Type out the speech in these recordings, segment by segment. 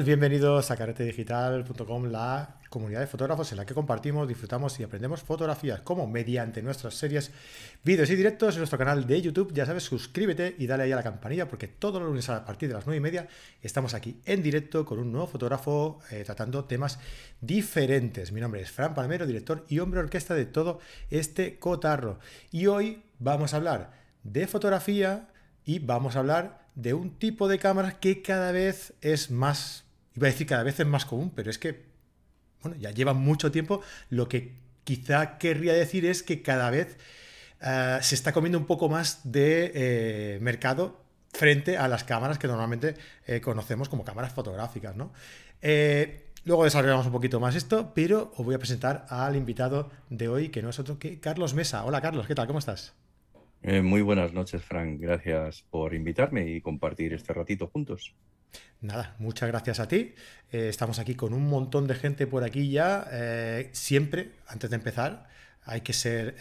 Bienvenidos a caretedigital.com, la comunidad de fotógrafos en la que compartimos, disfrutamos y aprendemos fotografías, como mediante nuestras series, vídeos y directos en nuestro canal de YouTube. Ya sabes, suscríbete y dale ahí a la campanilla porque todos los lunes a partir de las 9 y media estamos aquí en directo con un nuevo fotógrafo eh, tratando temas diferentes. Mi nombre es Fran Palmero, director y hombre orquesta de todo este cotarro. Y hoy vamos a hablar de fotografía y vamos a hablar de un tipo de cámaras que cada vez es más, iba a decir cada vez es más común, pero es que, bueno, ya lleva mucho tiempo. Lo que quizá querría decir es que cada vez eh, se está comiendo un poco más de eh, mercado frente a las cámaras que normalmente eh, conocemos como cámaras fotográficas, ¿no? luego desarrollamos un poquito más esto, pero os voy a presentar al invitado de hoy, que no es otro que Carlos Mesa. Hola Carlos, ¿qué tal? ¿Cómo estás? Eh, muy buenas noches, Frank. Gracias por invitarme y compartir este ratito juntos. Nada, muchas gracias a ti. Eh, estamos aquí con un montón de gente por aquí ya. Eh, siempre, antes de empezar, hay que ser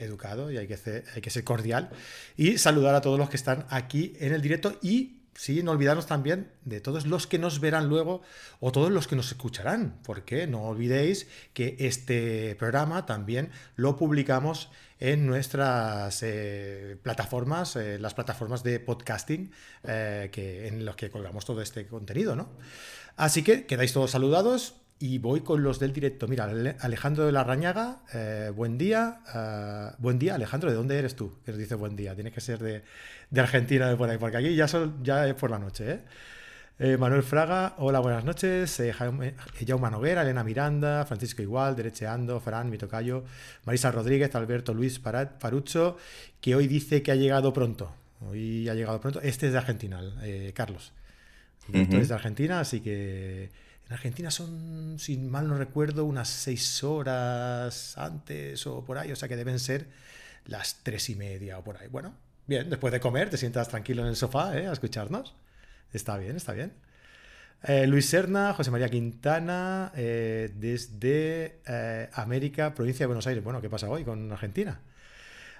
educado y hay que, ser, hay que ser cordial y saludar a todos los que están aquí en el directo y Sí, no olvidarnos también de todos los que nos verán luego o todos los que nos escucharán, porque no olvidéis que este programa también lo publicamos en nuestras eh, plataformas, eh, las plataformas de podcasting eh, que, en los que colgamos todo este contenido, ¿no? Así que quedáis todos saludados y voy con los del directo. Mira, Alejandro de la Rañaga, buen día. buen día, Alejandro, ¿de dónde eres tú? Que nos dice buen día. Tiene que ser de, de Argentina, de por ahí, porque aquí ya, son, ya es por la noche, ¿eh? Eh, Manuel Fraga, hola, buenas noches. Eh, Jaume, Jaume Noguera, Elena Miranda, Francisco Igual, Derecheando, Fran, mi tocayo, Marisa Rodríguez, Alberto Luis Parucho, que hoy dice que ha llegado pronto. Hoy ha llegado pronto. Este es de Argentina, eh, Carlos. Es de Argentina, así que en Argentina son, si mal no recuerdo, unas seis horas antes o por ahí, o sea que deben ser las tres y media o por ahí. Bueno, bien, después de comer te sientas tranquilo en el sofá a escucharnos. Está bien, está bien. Eh, Luis Serna, José María Quintana, eh, desde eh, América, provincia de Buenos Aires. Bueno, ¿qué pasa hoy con Argentina?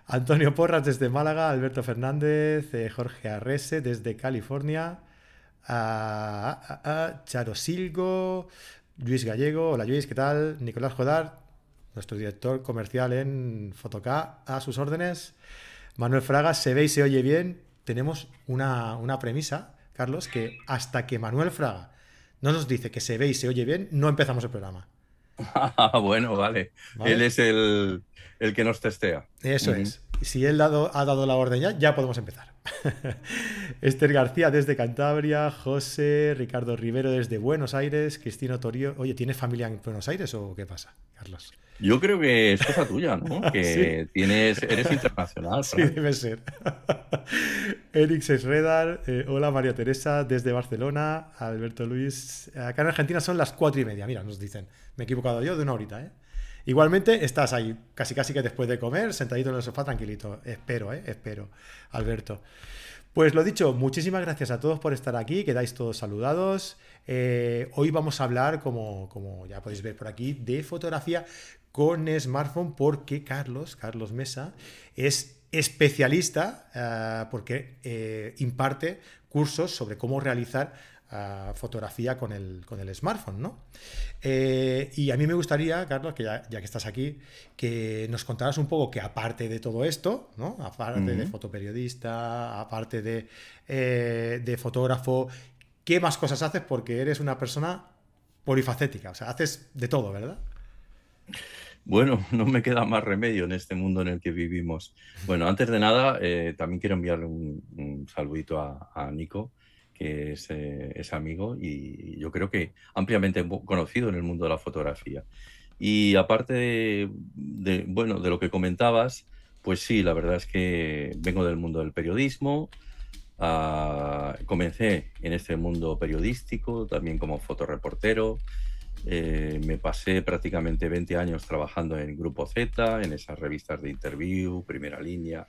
Antonio Porras desde Málaga, Alberto Fernández, Jorge Arrese desde California, Charo Silgo, Luis Gallego, hola Luis, ¿qué tal? Nicolás Jodar, nuestro director comercial en Fotoca, a sus órdenes. Manuel Fraga, se ve y se oye bien. Tenemos una, una premisa Carlos, que hasta que Manuel Fraga no nos dice que se ve y se oye bien, no empezamos el programa. Ah, bueno, vale. Él es el, que nos testea. Eso es. Si él ha dado la orden ya, ya podemos empezar. Esther García desde Cantabria, José, Ricardo Rivero desde Buenos Aires, Cristino Torio. Oye, ¿tienes familia en Buenos Aires o qué pasa, Carlos? Yo creo que es cosa tuya, ¿no? Que tienes, eres internacional. Sí, debe ser. Eric Sesredar, eh, hola María Teresa desde Barcelona, Alberto Luis. Acá en Argentina son las cuatro y media, mira, nos dicen. Me he equivocado yo de una horita, ¿eh? Igualmente estás ahí, casi casi que después de comer, sentadito en el sofá, tranquilito. Espero, ¿eh? Espero, Alberto. Pues lo dicho, muchísimas gracias a todos por estar aquí, quedáis todos saludados. Eh, hoy vamos a hablar, como, como ya podéis ver por aquí, de fotografía con smartphone porque Carlos, Carlos Mesa, es especialista eh, porque eh, imparte cursos sobre cómo realizar fotografía con el, con el smartphone, ¿no? Eh, y a mí me gustaría, Carlos, que ya, que estás aquí, que nos contaras un poco que aparte de todo esto, ¿no? Aparte de fotoperiodista, aparte de, eh, de fotógrafo, ¿qué más cosas haces? Porque eres una persona polifacética, o sea, haces de todo, ¿verdad? Bueno, no me queda más remedio en este mundo en el que vivimos. Bueno, antes de nada, eh, también quiero enviarle un, saludito a Nico, que eh, es, amigo y yo creo que ampliamente conocido en el mundo de la fotografía. Y aparte de, bueno, de lo que comentabas, pues sí, la verdad es que vengo del mundo del periodismo, ah, comencé en este mundo periodístico, también como fotoreportero, eh, me pasé prácticamente 20 años trabajando en Grupo Z, en esas revistas de interview, Primera Línea,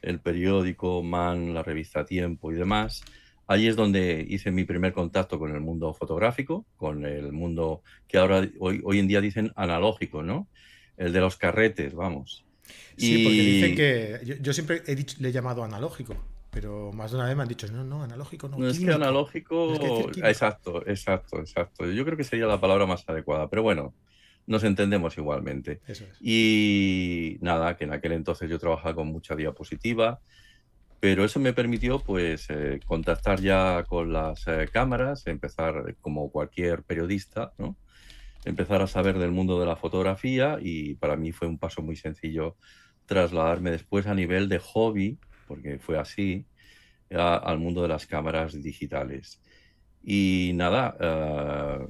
el periódico Man, la revista Tiempo y demás. Allí es donde hice mi primer contacto con el mundo fotográfico, con el mundo que ahora hoy, hoy en día dicen analógico, ¿no? El de los carretes, vamos. Sí, porque dicen que yo, siempre he dicho, le he llamado analógico. pero más de una vez me han dicho, no, no, analógico no. No, es que analógico. exacto, exacto, exacto. Yo creo que sería la palabra más adecuada, pero bueno, nos entendemos igualmente. Eso es. Y nada, que en aquel entonces yo trabajaba con mucha diapositiva, pero eso me permitió pues eh, contactar ya con las eh, cámaras, empezar como cualquier periodista, ¿no? empezar a saber del mundo de la fotografía y para mí fue un paso muy sencillo trasladarme después a nivel de hobby, porque fue así, al mundo de las cámaras digitales. Y nada, eh,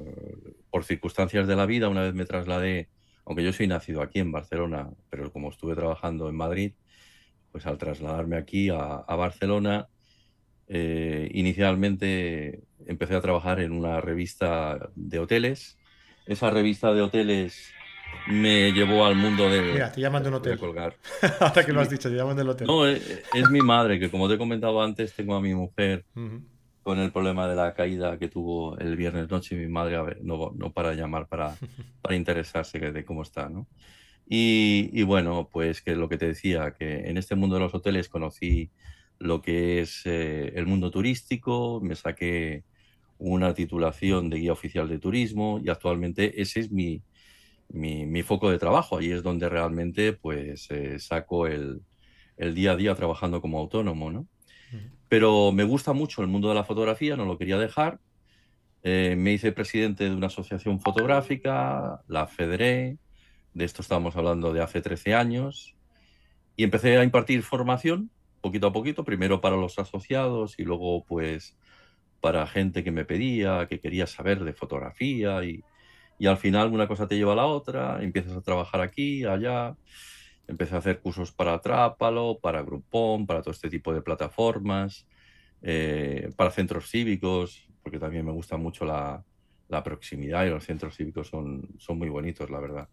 por circunstancias de la vida, una vez me trasladé, aunque yo soy nacido aquí en Barcelona, pero como estuve trabajando en Madrid, pues al trasladarme aquí a, Barcelona, eh, inicialmente empecé a trabajar en una revista de hoteles. Esa revista de hoteles me llevó al mundo de. Mira, te llaman de un hotel. colgar. Hasta que lo has dicho, te llaman del hotel. No, es, mi madre, que como te he comentado antes, tengo a mi mujer con el problema de la caída que tuvo el viernes noche y mi madre a ver, no, no para llamar para, para interesarse de cómo está, ¿no? Y, y, bueno, pues que lo que te decía, que en este mundo de los hoteles conocí lo que es eh, el mundo turístico, me saqué una titulación de guía oficial de turismo y actualmente ese es mi, mi, foco de trabajo. Ahí es donde realmente pues eh, saco el, día a día trabajando como autónomo, ¿no? Pero me gusta mucho el mundo de la fotografía, no lo quería dejar. Eh, me hice presidente de una asociación fotográfica, la Federé, de esto estábamos hablando de hace 13 años, y empecé a impartir formación poquito a poquito, primero para los asociados y luego pues para gente que me pedía, que quería saber de fotografía y, y al final una cosa te lleva a la otra, empiezas a trabajar aquí, allá. Empecé a hacer cursos para Trápalo, para Groupon, para todo este tipo de plataformas, eh, para centros cívicos, porque también me gusta mucho la, la, proximidad y los centros cívicos son, son muy bonitos, la verdad.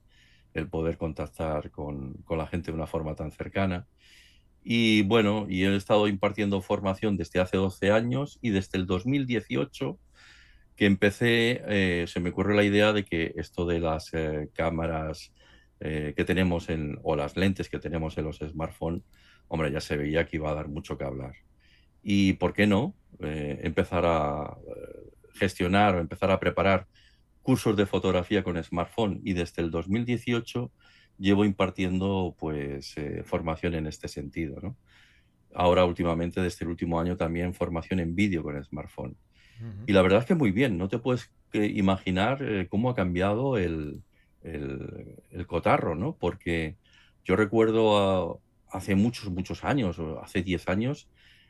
El poder contactar con, con la gente de una forma tan cercana. Y bueno, y he estado impartiendo formación desde hace 12 años y desde el 2018 que empecé, eh, se me ocurrió la idea de que esto de las eh, cámaras eh, que tenemos en, o las lentes que tenemos en los smartphones, hombre, ya se veía que iba a dar mucho que hablar. Y por qué no empezar a gestionar o empezar a preparar cursos de fotografía con smartphone y desde el 2018 llevo impartiendo pues formación en este sentido, ¿no? Ahora últimamente, desde el último año, también formación en vídeo con smartphone. Y la verdad es que muy bien, no te puedes imaginar eh, cómo ha cambiado el, el, cotarro, ¿no? Porque yo recuerdo hace muchos, muchos años, hace 10 años,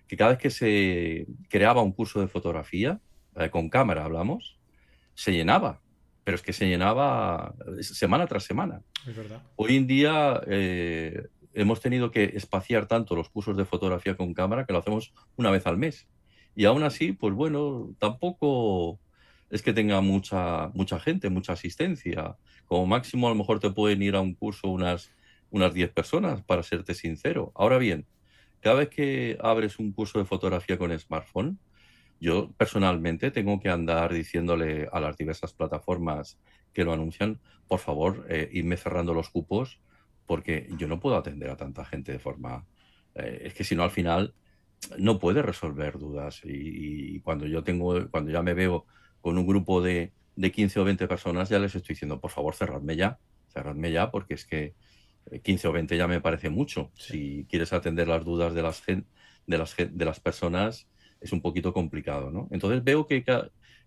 que cada vez que se creaba un curso de fotografía, eh, con cámara hablamos, se llenaba, pero es que se llenaba eh, semana tras semana. Es verdad. Hoy en día hemos tenido que espaciar tanto los cursos de fotografía con cámara que lo hacemos una vez al mes. Y aún así, pues bueno, tampoco es que tenga mucha, mucha gente, mucha asistencia. Como máximo, a lo mejor te pueden ir a un curso unas, unas 10 personas, para serte sincero. Ahora bien, cada vez que abres un curso de fotografía con smartphone, yo personalmente tengo que andar diciéndole a las diversas plataformas que lo anuncian, por favor, eh, irme cerrando los cupos, porque yo no puedo atender a tanta gente de forma... Eh, es que si no, al final no puede resolver dudas. Y, cuando yo tengo, cuando ya me veo con un grupo de, de 15 o 20 personas, ya les estoy diciendo, por favor, cerradme ya, cerradme ya, porque es que 15 o 20 ya me parece mucho. Si quieres atender las dudas de las, de las, de las personas, es un poquito complicado, ¿no? Entonces veo que,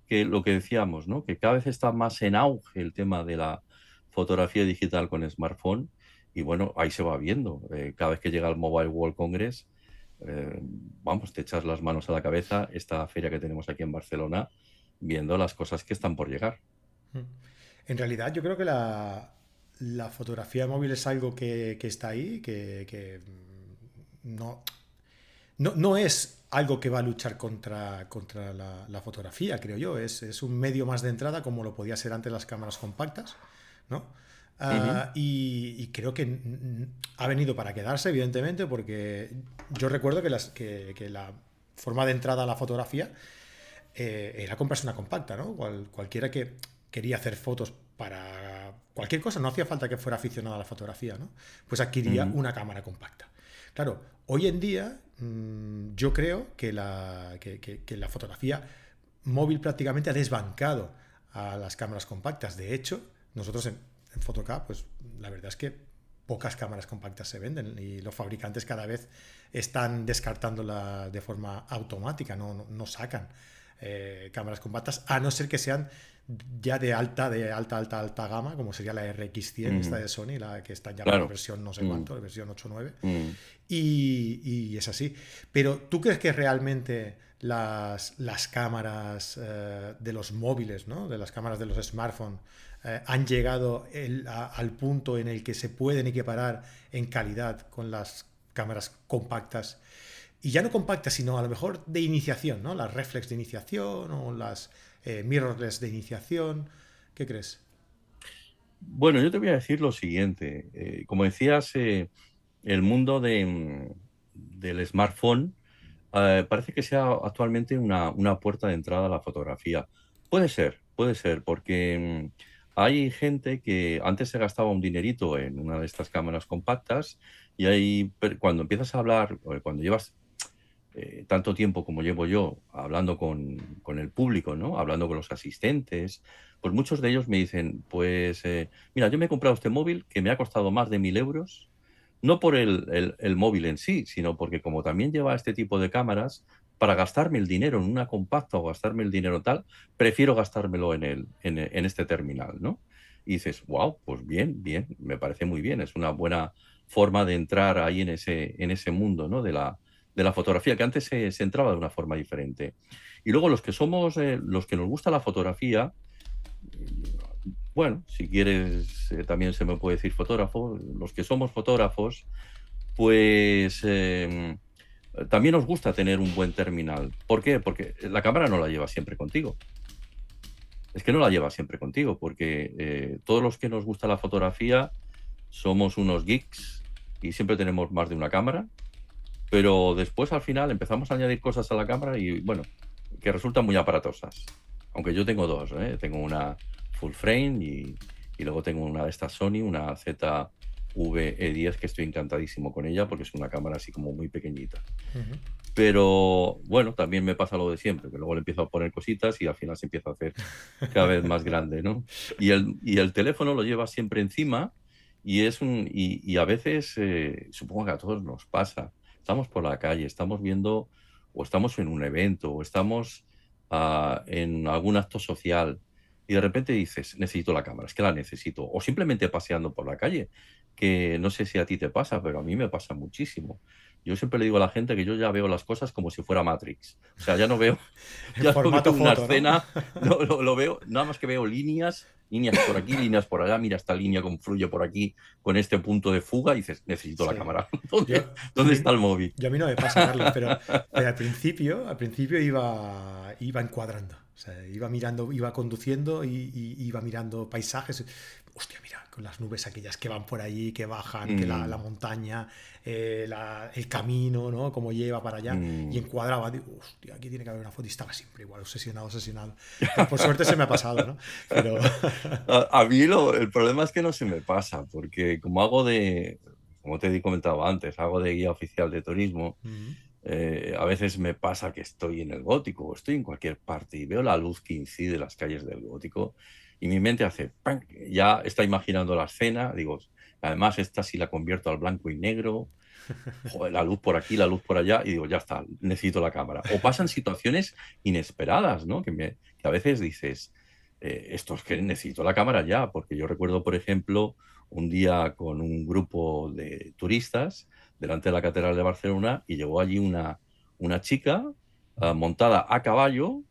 que lo que decíamos, ¿no? Que cada vez está más en auge el tema de la fotografía digital con smartphone y bueno, ahí se va viendo. Eh, cada vez que llega el Mobile World Congress, eh, vamos, te echas las manos a la cabeza esta feria que tenemos aquí en Barcelona, viendo las cosas que están por llegar. Mm. En realidad, yo creo que la, fotografía móvil es algo que, está ahí, que, no, no, es algo que va a luchar contra, contra la, fotografía, creo yo. Es, es, un medio más de entrada, como lo podía ser antes las cámaras compactas, ¿no? Ah, y, creo que ha venido para quedarse, evidentemente, porque yo recuerdo que, las, que, la forma de entrada a la fotografía eh, era comprarse una compacta, ¿no? cualquiera que quería hacer fotos para cualquier cosa, no hacía falta que fuera aficionado a la fotografía, ¿no? Pues adquiría una cámara compacta. Claro, hoy en día mm, yo creo que la, fotografía móvil prácticamente ha desbancado a las cámaras compactas. De hecho, nosotros en, en Photocap, pues la verdad es que pocas cámaras compactas se venden y los fabricantes cada vez están descartándola de forma automática, no, no, sacan eh, cámaras compactas, a no ser que sean ya de alta, de alta, alta, alta gama, como sería la RX100, esta de Sony, la que está ya en la versión no sé cuánto, la versión 8.9. Y, y, es así. Pero ¿tú crees que realmente las, las cámaras eh, de los móviles, ¿no? de las cámaras de los smartphones, eh, han llegado al punto en el que se pueden equiparar en calidad con las cámaras compactas. Y ya no compactas, sino a lo mejor de iniciación, ¿no? Las reflex de iniciación o las eh, mirrorless de iniciación. ¿Qué crees? Bueno, yo te voy a decir lo siguiente. como decías, el mundo de, del smartphone eh, parece que sea actualmente una, puerta de entrada a la fotografía. Puede ser, puede ser, porque mm, hay gente que antes se gastaba un dinerito en una de estas cámaras compactas y ahí cuando empiezas a hablar, cuando llevas eh, tanto tiempo como llevo yo hablando con, el público, ¿no? hablando con los asistentes, pues muchos de ellos me dicen, pues eh, mira, yo me he comprado este móvil que me ha costado más de mil euros no por el, móvil en sí, sino porque como también lleva este tipo de cámaras, para gastarme el dinero en una compacta o gastarme el dinero tal, prefiero gastármelo en, el, en, este terminal, ¿no? Y dices, wow, pues bien, bien, me parece muy bien, es una buena forma de entrar ahí en ese, en ese mundo, ¿no? De la, de la fotografía, que antes se, entraba de una forma diferente. Y luego los que somos, eh, los que nos gusta la fotografía, bueno, si quieres, eh, también se me puede decir fotógrafo, los que somos fotógrafos, pues em, también nos gusta tener un buen terminal. ¿Por qué? Porque la cámara no la lleva siempre contigo. Es que no la lleva siempre contigo, porque eh, todos los que nos gusta la fotografía somos unos geeks y siempre tenemos más de una cámara, pero después al final empezamos a añadir cosas a la cámara y bueno, que resultan muy aparatosas. Aunque yo tengo dos, ¿eh? tengo una full frame y, luego tengo una de estas Sony, una ZV-E10 que estoy encantadísimo con ella porque es una cámara así como muy pequeñita. Pero bueno, también me pasa lo de siempre, que luego le empiezo a poner cositas y al final se empieza a hacer cada vez más grande, ¿no? Y el, y el teléfono lo lleva siempre encima y es un y, a veces eh, supongo que a todos nos pasa. Estamos por la calle, estamos viendo o estamos en un evento o estamos ah, en algún acto social y de repente dices, necesito la cámara, es que la necesito. O simplemente paseando por la calle, que no sé si a ti te pasa, pero a mí me pasa muchísimo. Yo siempre le digo a la gente que yo ya veo las cosas como si fuera Matrix. O sea, ya no veo, ya una escena, ¿no? lo, veo, nada más que veo líneas, líneas por aquí, líneas por allá, mira esta línea confluye por aquí con este punto de fuga y dices, necesito la cámara. ¿Dónde, está el móvil? Yo a mí no me pasa, Carlos, pero, pero al principio, al principio iba, iba encuadrando. O sea, iba mirando, iba conduciendo y, iba mirando paisajes. Hostia, mira, con las nubes aquellas que van por ahí, que bajan, que la, mm. montaña, eh, el camino, ¿no? Cómo lleva para allá. Mm. Y encuadraba, digo, hostia, aquí tiene que haber una foto. Y estaba siempre igual, obsesionado, obsesionado. por suerte se me ha pasado, ¿no? Pero... a, mí el problema es que no se me pasa, porque como hago de, como te he comentado antes, hago de guía oficial de turismo. Eh, a veces me pasa que estoy en el gótico o estoy en cualquier parte y veo la luz que incide en las calles del gótico y mi mente hace, ya está imaginando la escena, digo, además esta si la convierto al blanco y negro, la luz por aquí, la luz por allá, y digo, ya está, necesito la cámara. O pasan situaciones inesperadas, ¿no? Que, me, que a veces dices, eh, esto es que necesito la cámara ya, porque yo recuerdo, por ejemplo, un día con un grupo de turistas, delante de la Catedral de Barcelona y llegó allí una, una chica ah, montada a caballo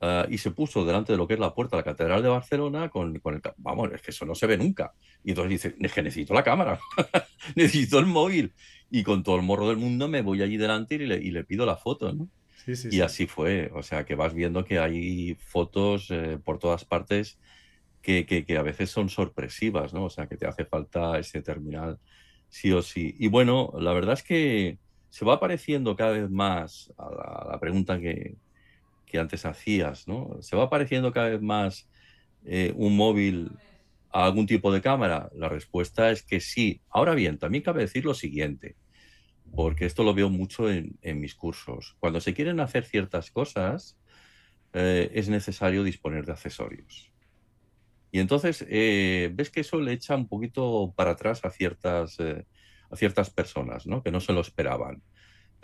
ah, y se puso delante de lo que es la puerta de la Catedral de Barcelona con, con el... Vamos, es que eso no se ve nunca. Y entonces dice, es que necesito la cámara, necesito el móvil. Y con todo el morro del mundo me voy allí delante y le, y le pido la foto, ¿no? y así fue. O sea, que vas viendo que hay fotos eh, por todas partes que, que, que, a veces son sorpresivas, ¿no? O sea, que te hace falta ese terminal sí o sí. Y bueno, la verdad es que se va apareciendo cada vez más a la, pregunta que, antes hacías, ¿no? Se va apareciendo cada vez más eh, un móvil a algún tipo de cámara. La respuesta es que sí. Ahora bien, también cabe decir lo siguiente. porque esto lo veo mucho en, mis cursos. Cuando se quieren hacer ciertas cosas, eh, es necesario disponer de accesorios. Y entonces eh, ves que eso le echa un poquito para atrás a ciertas, a ciertas personas, ¿no? Que no se lo esperaban.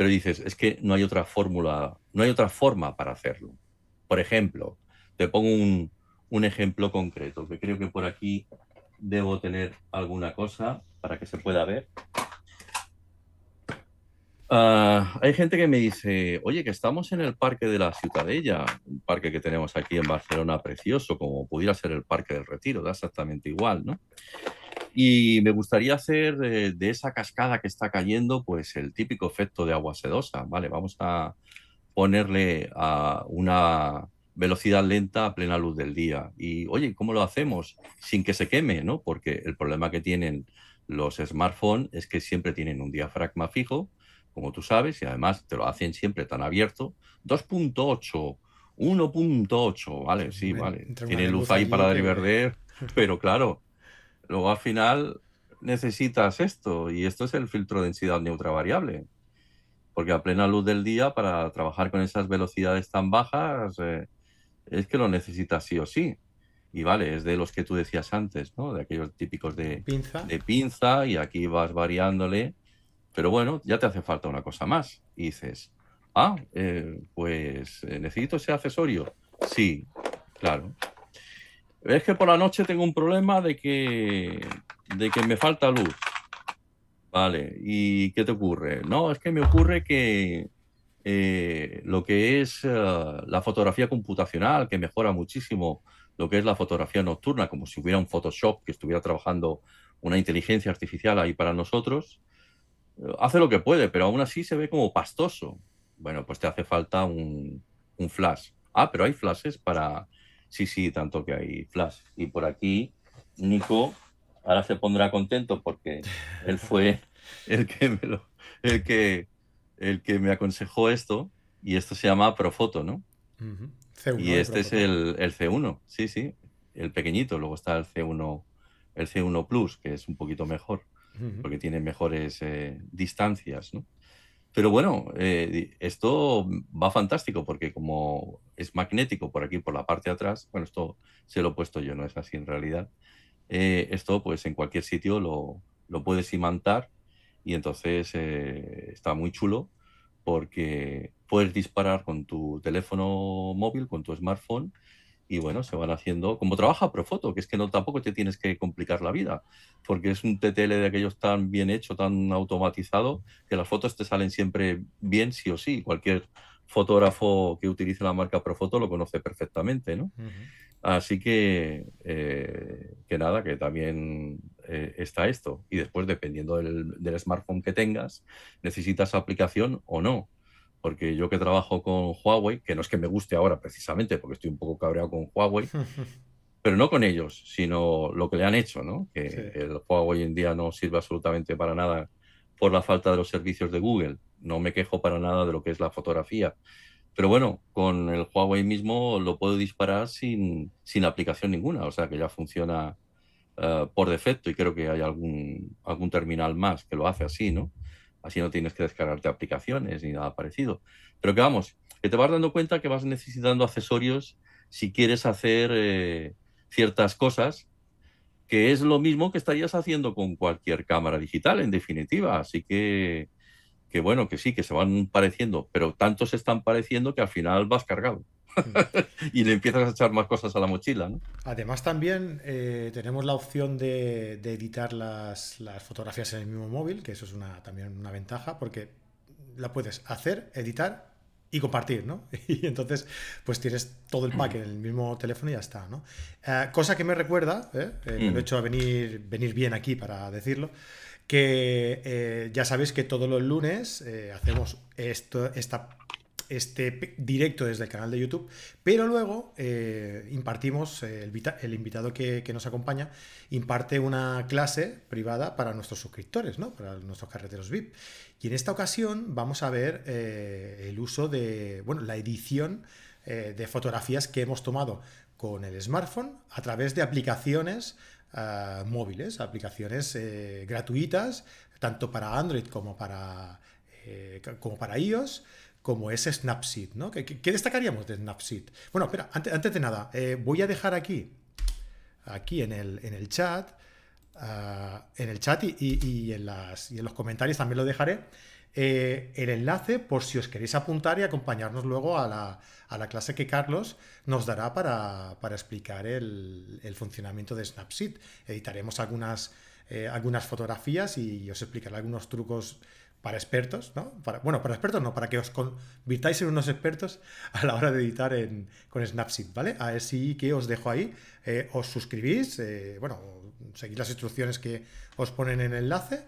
Pero dices, es que no hay otra fórmula, no hay otra forma para hacerlo. Por ejemplo, te pongo un, ejemplo concreto, que creo que por aquí debo tener alguna cosa para que se pueda ver. Ah, hay gente que me dice, oye, que estamos en el Parque de la Ciutadella, un parque que tenemos aquí en Barcelona precioso, como pudiera ser el Parque del Retiro, da exactamente igual, ¿no? Y me gustaría hacer de, de esa cascada que está cayendo, pues el típico efecto de agua sedosa, ¿vale? Vamos a ponerle a una velocidad lenta a plena luz del día. Y oye, ¿cómo lo hacemos? Sin que se queme, ¿no? Porque el problema que tienen los smartphones es que siempre tienen un diafragma fijo, como tú sabes, y además te lo hacen siempre tan abierto. 2.8, 1.8, vale, sí, vale. Tiene luz ahí para reverder, pero claro, luego al final necesitas esto, y esto es el filtro de densidad neutra variable. Porque a plena luz del día, para trabajar con esas velocidades tan bajas, eh, es que lo necesitas sí o sí. Y vale, es de los que tú decías antes, ¿no? De aquellos típicos de pinza, de pinza y aquí vas variándole. Pero bueno, ya te hace falta una cosa más. Y dices, ah, eh, pues eh, necesito ese accesorio. Sí, claro. Es que por la noche tengo un problema de que, de que me falta luz. Vale, ¿y qué te ocurre? No, es que me ocurre que eh, lo que es eh, la fotografía computacional, que mejora muchísimo lo que es la fotografía nocturna, como si hubiera un Photoshop que estuviera trabajando una inteligencia artificial ahí para nosotros, eh, hace lo que puede, pero aún así se ve como pastoso. Bueno, pues te hace falta un, un flash. Ah, pero hay flashes para... Sí, sí, tanto que hay flash. Y por aquí, Nico, ahora se pondrá contento porque él fue el que me lo, el que el que me aconsejó esto, y esto se llama Profoto, ¿no? y este es el, C1, sí, sí, el pequeñito. Luego está el C1, el C1 Plus, que es un poquito mejor, porque tiene mejores eh, distancias, ¿no? Pero bueno, eh, esto va fantástico porque como es magnético por aquí, por la parte de atrás, bueno, esto se lo he puesto yo, no es así en realidad. Eh, esto pues en cualquier sitio lo, lo puedes imantar y entonces eh, está muy chulo porque puedes disparar con tu teléfono móvil, con tu smartphone y bueno, se van haciendo, como trabaja Profoto, que es que no tampoco te tienes que complicar la vida, porque es un TTL de aquellos tan bien hecho, tan automatizado, que las fotos te salen siempre bien sí o sí. Cualquier fotógrafo que utilice la marca Profoto lo conoce perfectamente, ¿no? Así que, eh, que nada, que también eh, está esto. Y después, dependiendo del, smartphone que tengas, necesitas aplicación o no. Porque yo que trabajo con Huawei, que no es que me guste ahora precisamente, porque estoy un poco cabreado con Huawei, pero no con ellos, sino lo que le han hecho, ¿no? Que el Huawei hoy en día no sirve absolutamente para nada por la falta de los servicios de Google. No me quejo para nada de lo que es la fotografía, pero bueno, con el Huawei mismo lo puedo disparar sin, sin aplicación ninguna, o sea que ya funciona eh, por defecto y creo que hay algún, algún terminal más que lo hace así, ¿no? Así no tienes que descargarte aplicaciones ni nada parecido. Pero que vamos, que te vas dando cuenta que vas necesitando accesorios si quieres hacer eh, ciertas cosas, que es lo mismo que estarías haciendo con cualquier cámara digital, en definitiva. Así que que bueno, que sí, que se van pareciendo, pero tanto se están pareciendo que al final vas cargado. y le empiezas a echar más cosas a la mochila. ¿no? Además también eh, tenemos la opción de, editar las, fotografías en el mismo móvil, que eso es una, también una ventaja, porque la puedes hacer, editar y compartir, ¿no? Y entonces, pues tienes todo el pack en el mismo teléfono y ya está, ¿no? Eh, cosa que me recuerda, ¿eh? me lo he mm. hecho venir, venir bien aquí para decirlo, que eh, ya sabéis que todos los lunes eh, hacemos esto, este directo desde el canal de YouTube, pero luego eh, impartimos, el, invitado que, nos acompaña imparte una clase privada para nuestros suscriptores, ¿no? para nuestros carreteros VIP. Y en esta ocasión vamos a ver el uso de, bueno, la edición de fotografías que hemos tomado con el smartphone a través de aplicaciones móviles, aplicaciones eh, gratuitas, tanto para Android como para eh, como para iOS, como es Snapseed, ¿no? ¿Qué, destacaríamos de Snapseed? Bueno, espera, antes, de nada, eh, voy a dejar aquí, aquí en el, en el chat, ah, en el chat y, en las, y en los comentarios también lo dejaré, eh, el enlace por si os queréis apuntar y acompañarnos luego a la, clase que Carlos nos dará para, explicar el, funcionamiento de Snapseed. Editaremos algunas, eh, algunas fotografías y os explicaré algunos trucos para expertos, ¿no? Para, bueno, para expertos no, para que os convirtáis en unos expertos a la hora de editar con Snapseed, ¿vale? A ver si que os dejo ahí, eh, os suscribís, bueno, seguid las instrucciones que os ponen en el enlace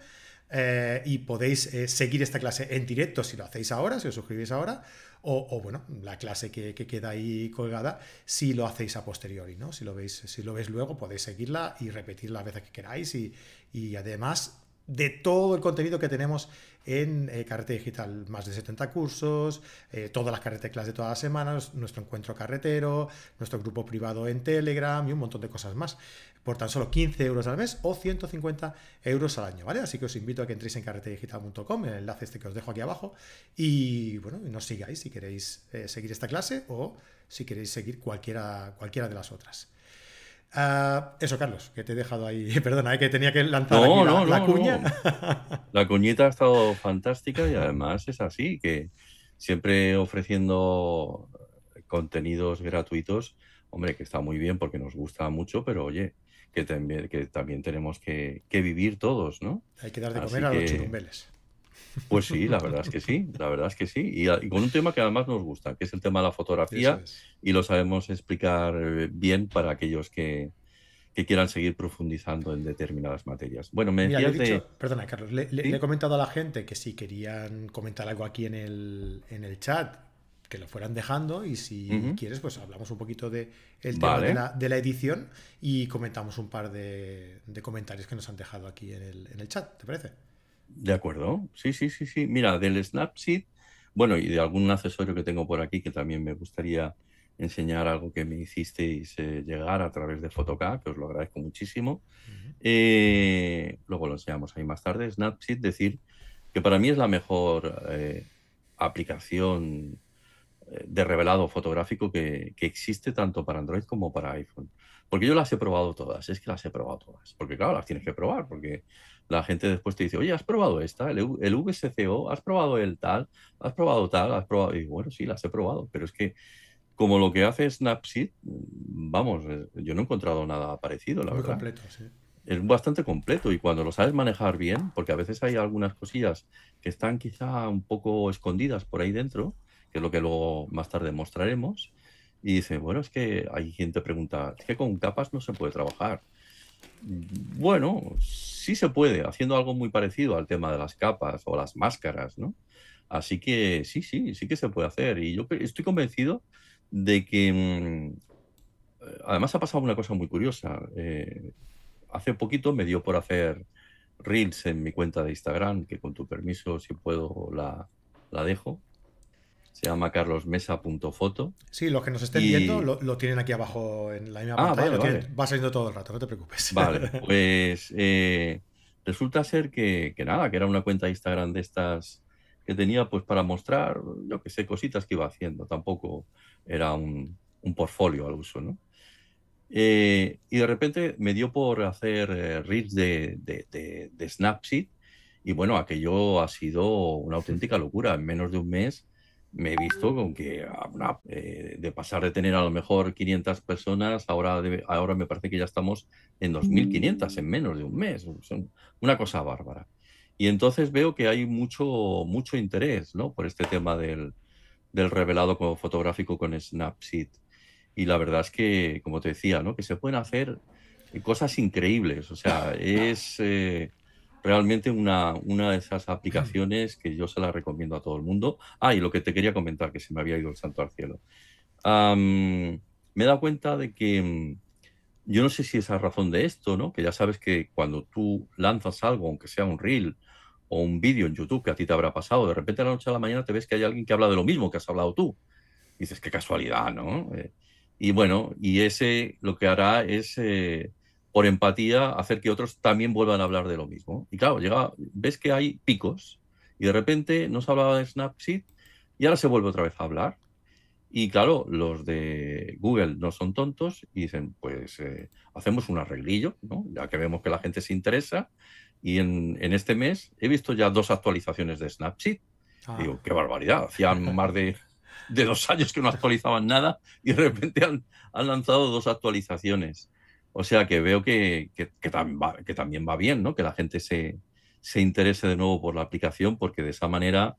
eh, y podéis eh, seguir esta clase en directo si lo hacéis ahora, si os suscribís ahora, o, bueno, la clase que, queda ahí colgada si lo hacéis a posteriori, ¿no? Si lo veis, si lo veis luego, podéis seguirla y repetirla las veces que queráis y además de todo el contenido que tenemos en eh, Carrete Digital. Más de 70 cursos, eh, todas las carretas clase de todas las semanas, nuestro encuentro carretero, nuestro grupo privado en Telegram y un montón de cosas más. Por tan solo 15 euros al mes o 150 euros al año, ¿vale? Así que os invito a que entréis en carretedigital.com, el enlace este que os dejo aquí abajo, y bueno, nos sigáis si queréis eh, seguir esta clase o si queréis seguir cualquiera, cualquiera de las otras. Ah, eso, Carlos, que te he dejado ahí. Perdona, ¿eh? que tenía que lanzar la, cuña. La cuñita ha estado fantástica y además es así, que siempre ofreciendo contenidos gratuitos, hombre, que está muy bien porque nos gusta mucho, pero oye, que también, que también tenemos que, vivir todos, ¿no? Hay que dar de comer a los churumbeles. Pues sí, la verdad es que sí, la verdad es que sí. Y, con un tema que además nos gusta, que es el tema de la fotografía, y lo sabemos explicar eh, bien para aquellos que, quieran seguir profundizando en determinadas materias. Bueno, me decías Perdona, Carlos, le, he comentado a la gente que si querían comentar algo aquí en el, en el chat, que lo fueran dejando y si quieres, pues hablamos un poquito de el tema de, la, de, la, edición y comentamos un par de, comentarios que nos han dejado aquí en el, en el chat, ¿te parece? De acuerdo, sí, sí, sí, sí. Mira, del Snapseed, bueno, y de algún accesorio que tengo por aquí que también me gustaría enseñar algo que me hicisteis eh, llegar a través de Photocad, que os lo agradezco muchísimo. Eh, luego lo enseñamos ahí más tarde. Snapseed, decir que para mí es la mejor eh, aplicación de revelado fotográfico que, que, existe tanto para Android como para iPhone. Porque yo las he probado todas, es que las he probado todas. Porque claro, las tienes que probar, porque la gente después te dice, oye, ¿has probado esta? El, el VSCO, ¿has probado el tal? ¿Has probado tal? ¿Has probado? Y bueno, sí, las he probado, pero es que como lo que hace Snapseed, vamos, eh, yo no he encontrado nada parecido, la Muy verdad. completo, sí. Es bastante completo y cuando lo sabes manejar bien, porque a veces hay algunas cosillas que están quizá un poco escondidas por ahí dentro, que es lo que luego más tarde mostraremos, y dice, bueno, es que hay gente que pregunta, es que con capas no se puede trabajar. Bueno, sí se puede, haciendo algo muy parecido al tema de las capas o las máscaras, ¿no? Así que sí, sí, sí que se puede hacer. Y yo estoy convencido de que, mm, eh, además ha pasado una cosa muy curiosa. Eh, hace poquito me dio por hacer reels en mi cuenta de Instagram, que con tu permiso, si puedo, la, la dejo se llama carlosmesa.foto. Sí, los que nos estén viendo lo, tienen aquí abajo en la misma ah, pantalla, va saliendo todo el rato, no te preocupes. Vale, pues eh, resulta ser que, nada, que era una cuenta de Instagram de estas que tenía pues para mostrar, yo que sé, cositas que iba haciendo, tampoco era un, un portfolio al uso, ¿no? Eh, y de repente me dio por hacer eh, reels de, de, de Snapseed y bueno, aquello ha sido una auténtica locura. En menos de un mes me he visto con que eh, de pasar de tener a lo mejor 500 personas, ahora, ahora me parece que ya estamos en 2.500 en menos de un mes. Una cosa bárbara. Y entonces veo que hay mucho, mucho interés ¿no? por este tema del, del revelado fotográfico con Snapseed. Y la verdad es que, como te decía, ¿no? que se pueden hacer cosas increíbles. O sea, es... Eh, realmente una, una de esas aplicaciones que yo se la recomiendo a todo el mundo. Ah, y lo que te quería comentar, que se me había ido el santo al cielo. me he dado cuenta de que mm, yo no sé si es a razón de esto, ¿no? Que ya sabes que cuando tú lanzas algo, aunque sea un reel o un vídeo en YouTube que a ti te habrá pasado, de repente a la noche a la mañana te ves que hay alguien que habla de lo mismo que has hablado tú. dices, qué casualidad, ¿no? Eh, y bueno, y ese lo que hará es eh, por empatía, hacer que otros también vuelvan a hablar de lo mismo. Y claro, llega, ves que hay picos, y de repente no se hablaba de Snapseed y ahora se vuelve otra vez a hablar. Y claro, los de Google no son tontos y dicen, pues eh, hacemos un arreglillo, ¿no? ya que vemos que la gente se interesa. Y en, este mes he visto ya dos actualizaciones de Snapseed. Ah. Digo, qué barbaridad, hacían más de, dos años que no actualizaban nada y de repente han, lanzado dos actualizaciones. O sea que veo que, también, va, que también va bien, ¿no? que la gente se, se interese de nuevo por la aplicación porque de esa manera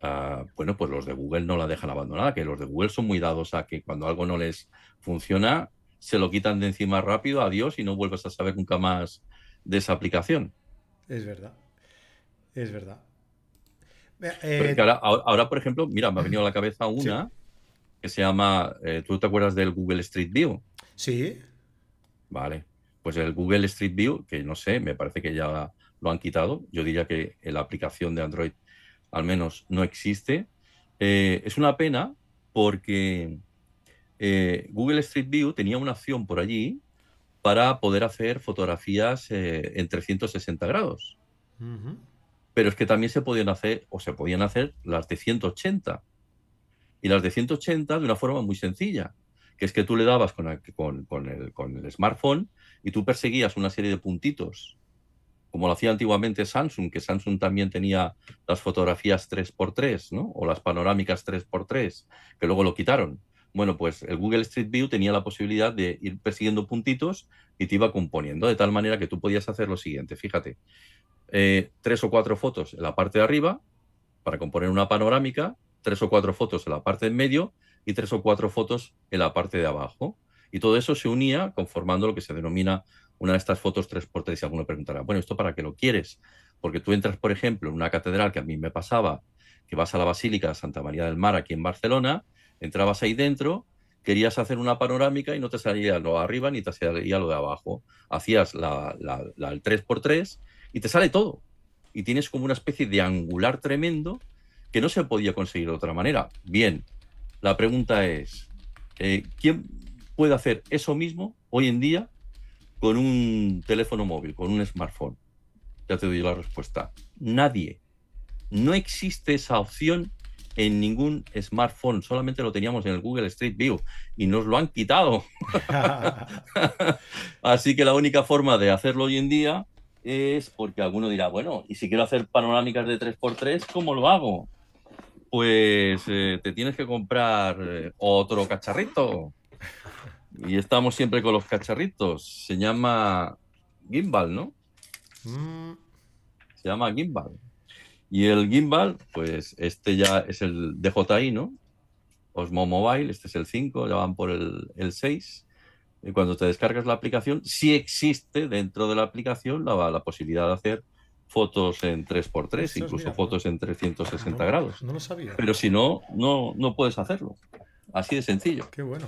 Ah, bueno, pues los de Google no la dejan abandonada, que los de Google son muy dados a que cuando algo no les funciona, se lo quitan de encima rápido, adiós, y no vuelves a saber nunca más de esa aplicación. Es verdad, es verdad. Eh, ahora, por ejemplo, mira, me ha venido a la cabeza una que se llama, eh, ¿tú te acuerdas del Google Street View? Sí. Vale, pues el Google Street View, que no sé, me parece que ya lo han quitado. Yo diría que la aplicación de Android al menos no existe. Eh, es una pena porque eh, Google Street View tenía una opción por allí para poder hacer fotografías eh, en 360 grados. Pero es que también se podían hacer, o se podían hacer las de 180. Y las de 180 de una forma muy sencilla, que es que tú le dabas con el smartphone y tú perseguías una serie de puntitos como lo hacía antiguamente Samsung, que Samsung también tenía las fotografías 3x3, ¿no? O las panorámicas 3x3, que luego lo quitaron. Bueno, pues el Google Street View tenía la posibilidad de ir persiguiendo puntitos y te iba componiendo, de tal manera que tú podías hacer lo siguiente, fíjate, eh, tres o cuatro fotos en la parte de arriba para componer una panorámica, tres o cuatro fotos en la parte de medio y tres o cuatro fotos en la parte de abajo. Y todo eso se unía conformando lo que se denomina una de estas fotos 3x3 y alguno preguntará, bueno, ¿esto para qué lo quieres? Porque tú entras, por ejemplo, en una catedral que a mí me pasaba, que vas a la Basílica de Santa María del Mar aquí en Barcelona, entrabas ahí dentro, querías hacer una panorámica y no te salía lo de arriba ni te salía lo de abajo. Hacías la, la, el 3x3 y te sale todo. Y tienes como una especie de angular tremendo que no se podía conseguir de otra manera. Bien, la pregunta es, eh, ¿quién puede hacer eso mismo hoy en día con un teléfono móvil, con un smartphone? Ya te doy la respuesta. Nadie. No existe esa opción en ningún smartphone, solamente lo teníamos en el Google Street View y nos lo han quitado. Así que la única forma de hacerlo hoy en día es porque alguno dirá, bueno, y si quiero hacer panorámicas de 3x3, ¿cómo lo hago? Pues eh, te tienes que comprar eh, otro cacharrito. Y estamos siempre con los cacharritos. Se llama Gimbal, ¿no? Mm. Se llama Gimbal. Y el Gimbal, pues este ya es el DJI, ¿no? Osmo Mobile, este es el 5, ya van por el, el 6. Y cuando te descargas la aplicación, sí existe dentro de la aplicación la, la posibilidad de hacer fotos en 3x3, incluso fotos en 360 grados. No lo sabía. Pero si no, no, no puedes hacerlo. Así de sencillo. Qué bueno.